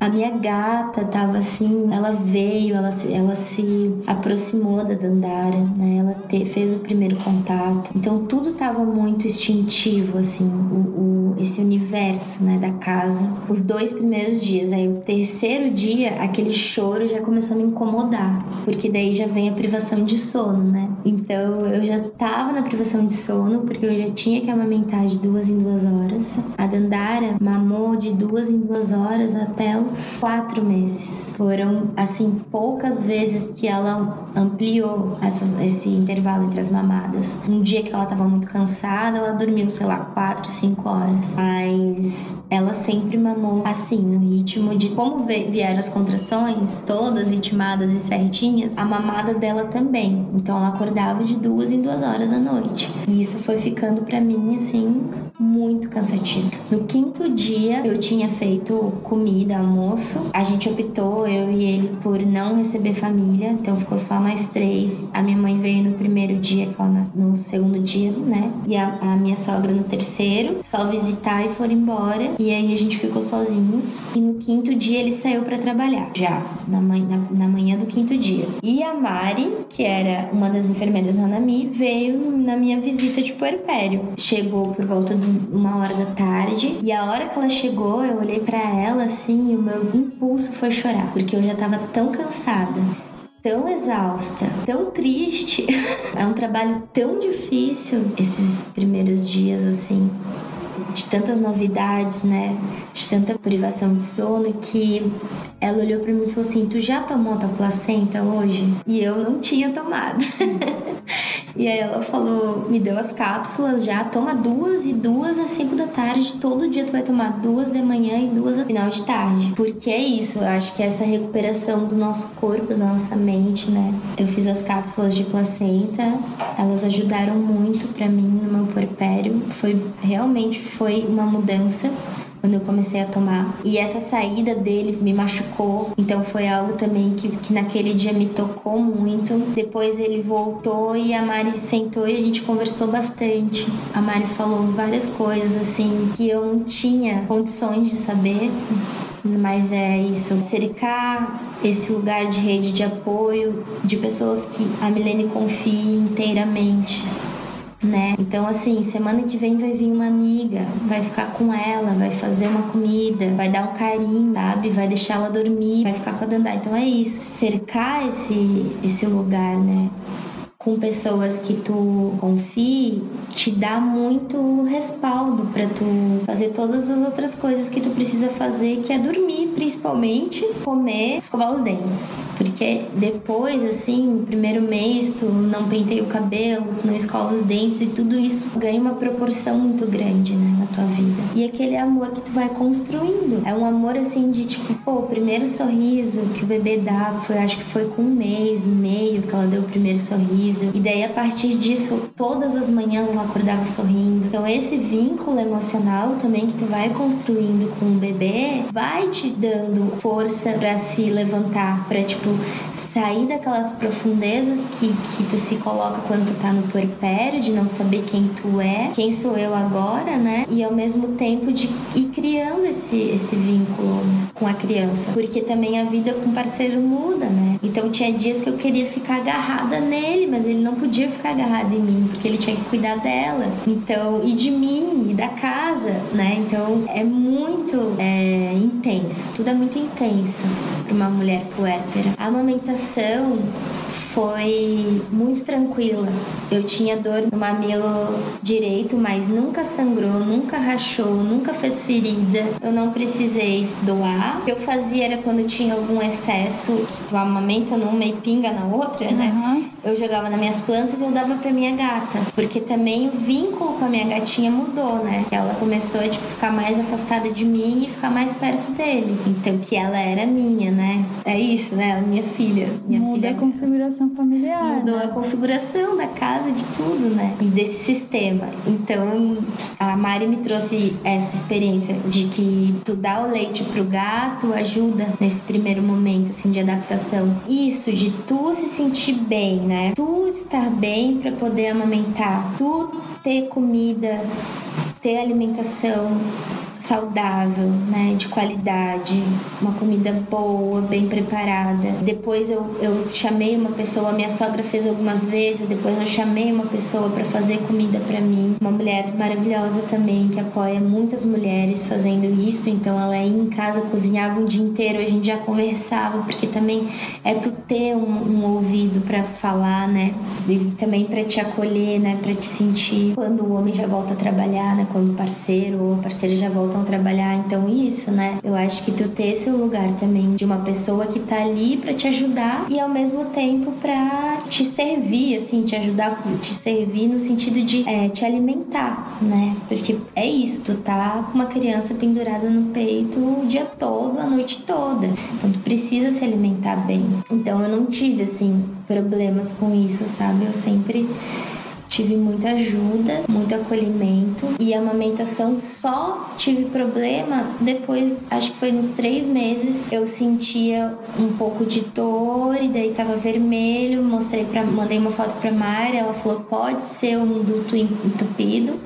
A minha gata tava assim, ela veio, ela se, ela se aproximou da Dandara, né? Ela te, fez o primeiro contato. Então tudo tava muito instintivo, assim, o, o, esse universo, né, da casa. Os dois primeiros dias, aí o terceiro dia, aquele choro já começou a me incomodar, porque daí já vem a privação de sono, né? Então eu já tava na privação de sono, porque eu já tinha que amamentar de duas em duas horas. A Dandara mamou de duas em duas horas até o quatro meses. Foram, assim, poucas vezes que ela ampliou essas, esse intervalo entre as mamadas. Um dia que ela estava muito cansada, ela dormiu, sei lá, quatro, cinco horas. Mas ela sempre mamou assim, no ritmo de como vieram as contrações, todas ritmadas e certinhas, a mamada dela também. Então ela acordava de duas em duas horas da noite. E isso foi ficando para mim assim muito cansativo. No quinto dia eu tinha feito comida, almoço. A gente optou, eu e ele, por não receber família, então ficou só nós três. A minha mãe veio no primeiro dia, no segundo dia, né? E a, a minha sogra no terceiro, só visitar e foram embora. E aí a gente ficou sozinhos. E no quinto dia ele saiu para trabalhar, já, na, manhã, na, na manhã do quinto dia. E a Mari, que era uma das enfermeiras da Nami, veio na minha visita de puerpério. Chegou por volta de uma hora da tarde. E a hora que ela chegou, eu olhei para ela assim e o meu impulso foi chorar, porque eu já tava tão cansada tão exausta, tão triste. <laughs> é um trabalho tão difícil esses primeiros dias assim de tantas novidades, né? De tanta privação de sono que ela olhou para mim e falou assim: "Tu já tomou tua placenta hoje?" E eu não tinha tomado. <laughs> e aí ela falou, me deu as cápsulas já, toma duas e duas às cinco da tarde, todo dia tu vai tomar duas de manhã e duas ao final de tarde. Porque é isso, eu acho que essa recuperação do nosso corpo, da nossa mente, né? Eu fiz as cápsulas de placenta, elas ajudaram muito para mim no meu puerpério. Foi realmente foi uma mudança quando eu comecei a tomar. E essa saída dele me machucou, então foi algo também que, que naquele dia me tocou muito. Depois ele voltou e a Mari sentou e a gente conversou bastante. A Mari falou várias coisas assim que eu não tinha condições de saber. Mas é isso, cercar esse lugar de rede de apoio de pessoas que a Milene confie inteiramente né? Então, assim, semana que vem vai vir uma amiga, vai ficar com ela, vai fazer uma comida, vai dar um carinho, sabe? Vai deixar ela dormir, vai ficar com a Dandá. Então é isso, cercar esse, esse lugar, né? Com pessoas que tu confie te dá muito respaldo para tu fazer todas as outras coisas que tu precisa fazer, que é dormir, principalmente, comer, escovar os dentes. Porque depois, assim, no primeiro mês, tu não penteia o cabelo, não escova os dentes e tudo isso ganha uma proporção muito grande, né, na tua vida. E aquele amor que tu vai construindo. É um amor assim de tipo, pô, o primeiro sorriso que o bebê dá, foi, acho que foi com um mês meio que ela deu o primeiro sorriso sorriso. E daí, a partir disso, todas as manhãs ela acordava sorrindo. Então, esse vínculo emocional também que tu vai construindo com o bebê vai te dando força para se levantar, para tipo, sair daquelas profundezas que, que tu se coloca quando tu tá no puerpério, de não saber quem tu é, quem sou eu agora, né? E ao mesmo tempo de ir criando esse, esse vínculo com a criança. Porque também a vida com parceiro muda, né? Então tinha dias que eu queria ficar agarrada nele, mas ele não podia ficar agarrado em mim, porque ele tinha que cuidar dela. Então, e de mim, e da casa, né? Então é muito é, intenso, tudo é muito intenso para uma mulher puérpera. A amamentação foi muito tranquila. Eu tinha dor no mamilo direito, mas nunca sangrou, nunca rachou, nunca fez ferida. Eu não precisei doar. O que eu fazia era quando tinha algum excesso, o amamento numa e pinga na outra, né? Uhum. Eu jogava nas minhas plantas e eu dava pra minha gata. Porque também o vínculo com a minha gatinha mudou, né? Ela começou a tipo, ficar mais afastada de mim e ficar mais perto dele. Então, que ela era minha, né? É isso, né? Ela é minha filha. Minha Muda filha. a configuração familiar. Mudou né? a configuração da casa, de tudo, né? E desse sistema. Então, a Mari me trouxe essa experiência de que tu dá o leite pro gato ajuda nesse primeiro momento, assim, de adaptação. Isso, de tu se sentir bem, né? Tu estar bem para poder amamentar. Tu ter comida, ter alimentação saudável, né, de qualidade, uma comida boa, bem preparada. Depois eu, eu chamei uma pessoa, minha sogra fez algumas vezes, depois eu chamei uma pessoa para fazer comida para mim, uma mulher maravilhosa também que apoia muitas mulheres fazendo isso, então ela ia em casa, cozinhava um dia inteiro, a gente já conversava, porque também é tu ter um, um ouvido para falar, né, e também para te acolher, né, para te sentir. Quando o homem já volta a trabalhar, né, quando o parceiro ou a parceira já volta voltam a trabalhar. Então, isso, né? Eu acho que tu ter esse lugar também de uma pessoa que tá ali para te ajudar e ao mesmo tempo para te servir, assim, te ajudar, te servir no sentido de é, te alimentar, né? Porque é isso, tu tá com uma criança pendurada no peito o dia todo, a noite toda. Então, tu precisa se alimentar bem. Então, eu não tive, assim, problemas com isso, sabe? Eu sempre tive muita ajuda, muito acolhimento e amamentação só tive problema depois, acho que foi nos três meses, eu sentia um pouco de dor e daí tava vermelho, mostrei para, mandei uma foto pra Mari, ela falou pode ser um duto entupido.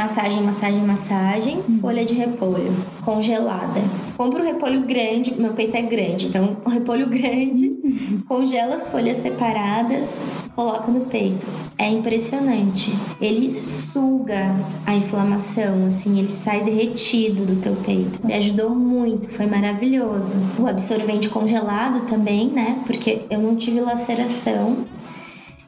Massagem, massagem, massagem, folha de repolho congelada. Compra um repolho grande, meu peito é grande, então <laughs> um repolho grande, congela as folhas separadas, coloca no peito. É impressionante. Ele suga a inflamação, assim, ele sai derretido do teu peito. Me ajudou muito, foi maravilhoso. O absorvente congelado também, né? Porque eu não tive laceração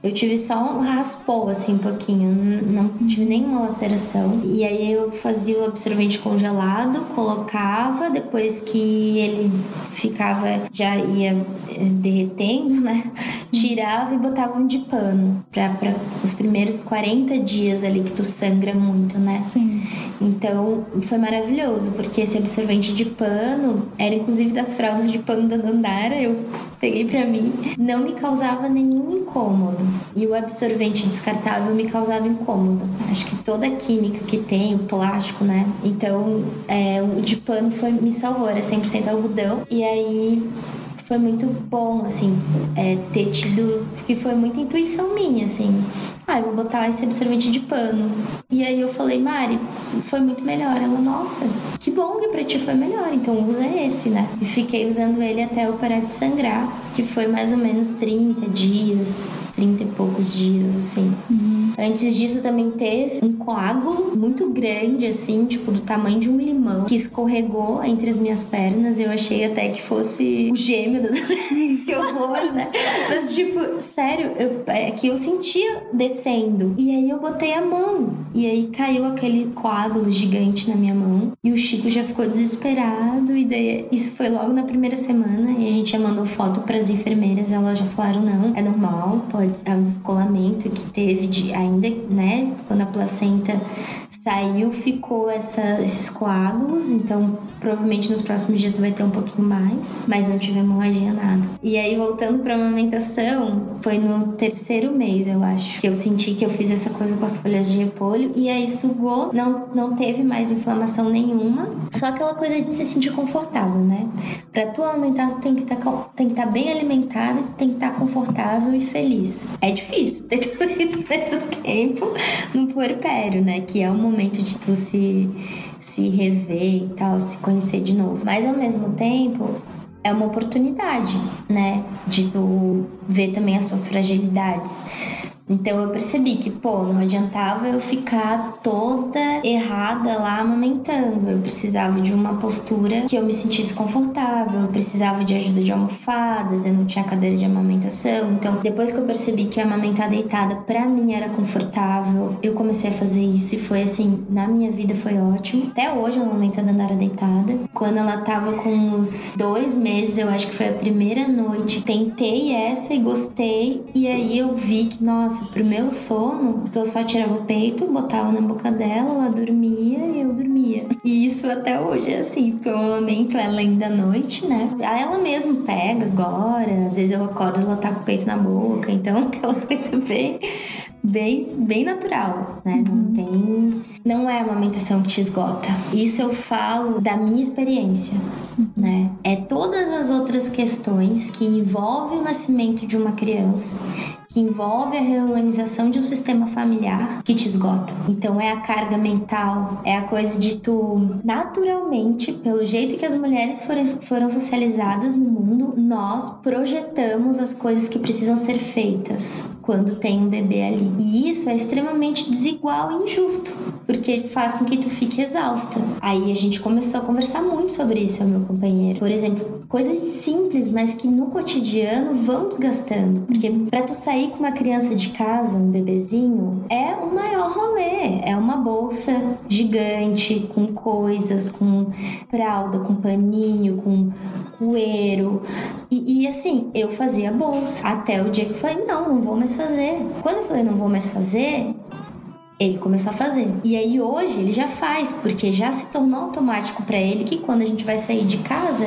eu tive só um raspou, assim, um pouquinho. Não tive nenhuma laceração. E aí eu fazia o absorvente congelado, colocava, depois que ele ficava, já ia eh, derretendo, né? Tirava e botava um de pano. Pra, pra os primeiros 40 dias ali que tu sangra muito, né? Sim. Então foi maravilhoso, porque esse absorvente de pano era inclusive das fraldas de pano da Dandara, eu peguei para mim, não me causava nenhum incômodo. E o absorvente descartável me causava incômodo. Acho que toda a química que tem, o plástico, né? Então, é, o de pano foi, me salvou, era 100% algodão. E aí foi muito bom, assim, é, ter tido. que foi muita intuição minha, assim. Ah, eu vou botar esse absorvente de pano. E aí eu falei, Mari, foi muito melhor. Ela, nossa, que bom que pra ti foi melhor, então usa esse, né? E fiquei usando ele até eu parar de sangrar, que foi mais ou menos 30 dias, 30 e poucos dias, assim. Uhum. Antes disso também teve um coágulo muito grande, assim, tipo do tamanho de um limão, que escorregou entre as minhas pernas. Eu achei até que fosse o gêmeo da. <laughs> que horror, né? Mas, tipo, sério, eu, é que eu sentia descendo. E aí eu botei a mão. E aí caiu aquele coágulo gigante na minha mão. E o Chico já ficou desesperado. E daí isso foi logo na primeira semana. E a gente já mandou foto para as enfermeiras. Elas já falaram: não, é normal, pode é um descolamento que teve de ainda, né? Quando a placenta saiu, ficou essa, esses coágulos. Então, provavelmente nos próximos dias vai ter um pouquinho mais. Mas não tive hemorragia nada. E aí, voltando pra amamentação, foi no terceiro mês, eu acho, que eu senti que eu fiz essa coisa com as folhas de repolho. E aí sugou, não, não teve mais inflamação nenhuma. Só aquela coisa de se sentir confortável, né? Pra tu aumentar, tu tem que tá, estar tá bem alimentado, tem que estar tá confortável e feliz. É difícil ter <laughs> tudo isso ao mesmo tempo no puerpério, né? Que é o momento de tu se, se rever e tal, se conhecer de novo. Mas ao mesmo tempo, é uma oportunidade, né? De tu ver também as suas fragilidades. Então eu percebi que, pô, não adiantava eu ficar toda errada lá amamentando. Eu precisava de uma postura que eu me sentisse confortável, eu precisava de ajuda de almofadas, eu não tinha cadeira de amamentação. Então, depois que eu percebi que amamentar deitada para mim era confortável, eu comecei a fazer isso e foi assim, na minha vida foi ótimo. Até hoje eu amamento a Dandara deitada. Quando ela tava com uns dois meses, eu acho que foi a primeira noite, tentei essa e gostei. E aí eu vi que, nossa, pro meu sono, porque eu só tirava o peito, botava na boca dela, ela dormia e eu dormia. E isso até hoje é assim, porque eu amamento ela ainda à noite, né? Ela mesmo pega agora, às vezes eu acordo ela tá com o peito na boca, então <laughs> aquela coisa bem bem, bem natural, né? Não uhum. tem. Não é uma amamentação que te esgota. Isso eu falo da minha experiência, né? É todas as outras questões que envolvem o nascimento de uma criança que envolve a reorganização de um sistema familiar que te esgota. Então é a carga mental, é a coisa de tu naturalmente, pelo jeito que as mulheres foram, foram socializadas no mundo, nós projetamos as coisas que precisam ser feitas quando tem um bebê ali. E isso é extremamente desigual e injusto, porque faz com que tu fique exausta. Aí a gente começou a conversar muito sobre isso, meu companheiro. Por exemplo, coisas simples, mas que no cotidiano vão desgastando. Porque para tu sair com uma criança de casa, um bebezinho, é o maior rolê. É uma bolsa gigante com coisas, com fralda, com paninho, com coeiro. E, e, assim, eu fazia bolsa. Até o dia que eu falei, não, não vou mais fazer. Quando eu falei, não vou mais fazer, ele começou a fazer. E aí hoje ele já faz, porque já se tornou automático para ele que quando a gente vai sair de casa,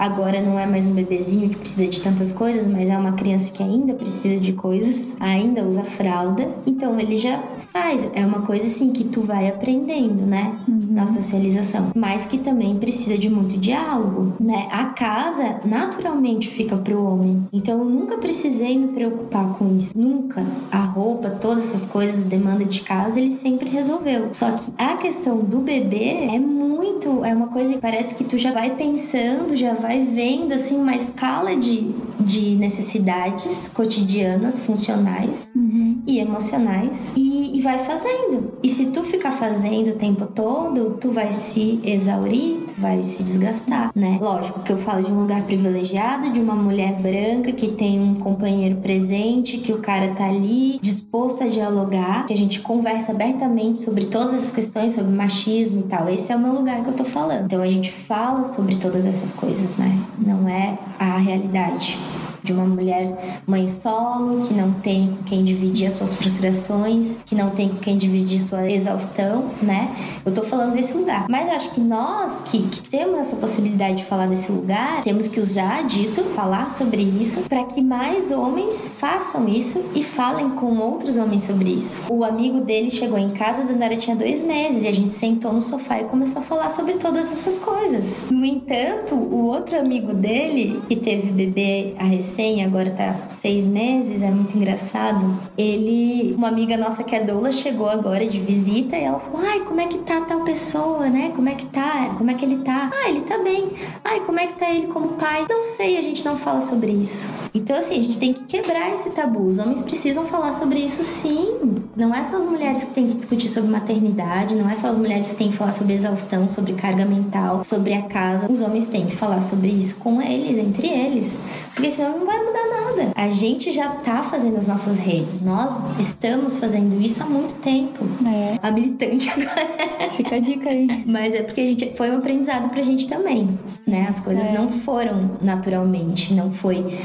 Agora não é mais um bebezinho que precisa de tantas coisas, mas é uma criança que ainda precisa de coisas, ainda usa fralda. Então ele já faz. É uma coisa assim que tu vai aprendendo, né? Uhum. Na socialização. Mas que também precisa de muito diálogo, né? A casa naturalmente fica pro homem. Então eu nunca precisei me preocupar com isso. Nunca. A roupa, todas essas coisas, demanda de casa, ele sempre resolveu. Só que a questão do bebê é muito. É uma coisa que parece que tu já vai pensando, já vai vai vendo assim uma escala de, de necessidades cotidianas, funcionais uhum. e emocionais e, e, vai fazendo. E se tu ficar fazendo o tempo todo, tu vai se exaurir, tu vai se desgastar, né? Lógico que eu falo de um lugar privilegiado, de uma mulher branca que tem um companheiro presente, que o cara tá ali disposto a dialogar, que a gente conversa abertamente sobre todas essas questões, sobre machismo e tal. Esse é o meu lugar que eu tô falando. Então a gente fala sobre todas essas coisas, né? Não é a realidade de uma mulher mãe solo, que não tem com quem dividir as suas frustrações, que não tem com quem dividir sua exaustão, né? Eu tô falando desse lugar. Mas eu acho que nós que, que temos essa possibilidade de falar desse lugar, temos que usar disso, falar sobre isso, para que mais homens façam isso e falem com outros homens sobre isso. O amigo dele chegou em casa, a Dandara tinha dois meses, e a gente sentou no sofá e começou a falar sobre todas essas coisas. No entanto, o outro amigo dele, que teve bebê a recém agora tá seis meses, é muito engraçado. Ele, uma amiga nossa que é doula, chegou agora de visita e ela falou: Ai, como é que tá tal pessoa, né? Como é que tá? Como é que ele tá? Ah, ele tá bem. Ai, como é que tá ele como pai? Não sei, a gente não fala sobre isso. Então, assim, a gente tem que quebrar esse tabu. Os homens precisam falar sobre isso sim. Não é só as mulheres que têm que discutir sobre maternidade, não é só as mulheres que têm que falar sobre exaustão, sobre carga mental, sobre a casa. Os homens têm que falar sobre isso com eles, entre eles. Porque senão não vai mudar nada. A gente já tá fazendo as nossas redes. Nós estamos fazendo isso há muito tempo. É. A militante <laughs> agora. Fica a dica aí. Mas é porque a gente foi um aprendizado pra gente também, né? As coisas é. não foram naturalmente, não foi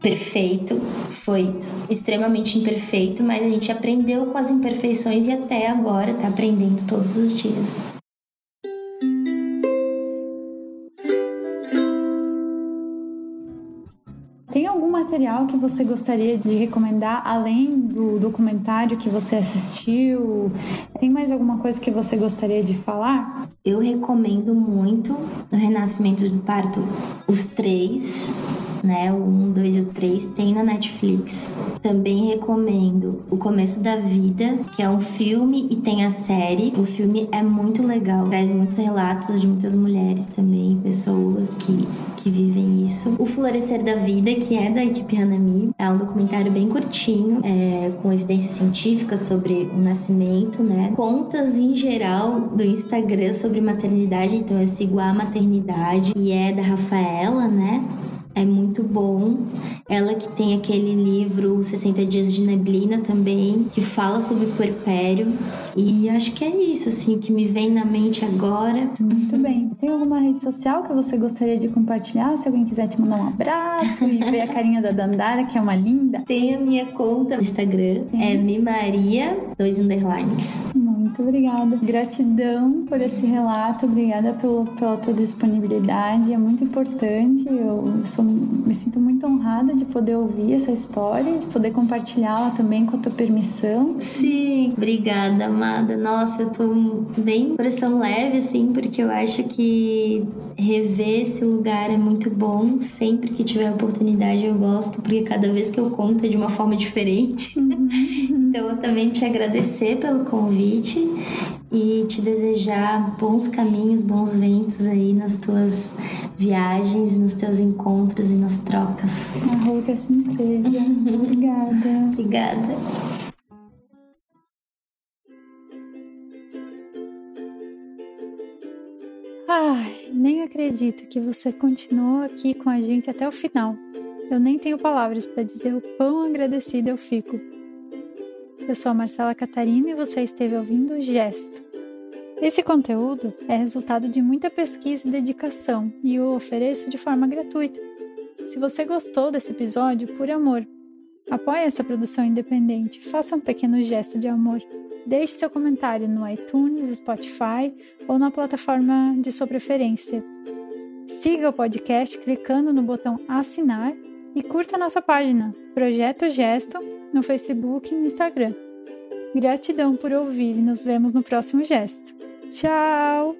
perfeito, foi extremamente imperfeito, mas a gente aprendeu com as imperfeições e até agora tá aprendendo todos os dias. Material que você gostaria de recomendar além do documentário que você assistiu? Tem mais alguma coisa que você gostaria de falar? Eu recomendo muito o Renascimento do Parto, os três né? O 1, 2 e o 3 tem na Netflix. Também recomendo O Começo da Vida, que é um filme e tem a série. O filme é muito legal, traz muitos relatos de muitas mulheres também, pessoas que, que vivem isso. O Florescer da Vida, que é da equipe Hanami, é um documentário bem curtinho, é, com evidências científicas sobre o nascimento, né? Contas em geral do Instagram sobre maternidade, então eu sigo a maternidade e é da Rafaela, né? É muito bom. Ela que tem aquele livro 60 Dias de Neblina também, que fala sobre puerpério. E acho que é isso, assim, que me vem na mente agora. Muito bem. Tem alguma rede social que você gostaria de compartilhar? Se alguém quiser te mandar um abraço e ver a carinha da Dandara, que é uma linda. Tem a minha conta no Instagram, Sim. é Mimaria, dois underlines. Muito obrigada. Gratidão por esse relato, obrigada pelo, pela tua disponibilidade, é muito importante. Eu sou, me sinto muito honrada de poder ouvir essa história, de poder compartilhá-la também com a tua permissão. Sim, obrigada, amada. Nossa, eu tô bem pressão leve, assim, porque eu acho que rever esse lugar é muito bom. Sempre que tiver oportunidade eu gosto, porque cada vez que eu conto é de uma forma diferente. Uhum. <laughs> então eu também te agradecer pelo convite e te desejar bons caminhos, bons ventos aí nas tuas viagens, nos teus encontros e nas trocas. A Ruga sincera. Obrigada. Obrigada. Ai, nem acredito que você continuou aqui com a gente até o final. Eu nem tenho palavras para dizer o quão agradecida eu fico. Eu sou a Marcela Catarina e você esteve ouvindo o Gesto. Esse conteúdo é resultado de muita pesquisa e dedicação e o ofereço de forma gratuita. Se você gostou desse episódio, por amor, apoie essa produção independente, faça um pequeno gesto de amor. Deixe seu comentário no iTunes, Spotify ou na plataforma de sua preferência. Siga o podcast clicando no botão assinar e curta nossa página Projeto Gesto no Facebook e no Instagram. Gratidão por ouvir e nos vemos no próximo gesto. Tchau!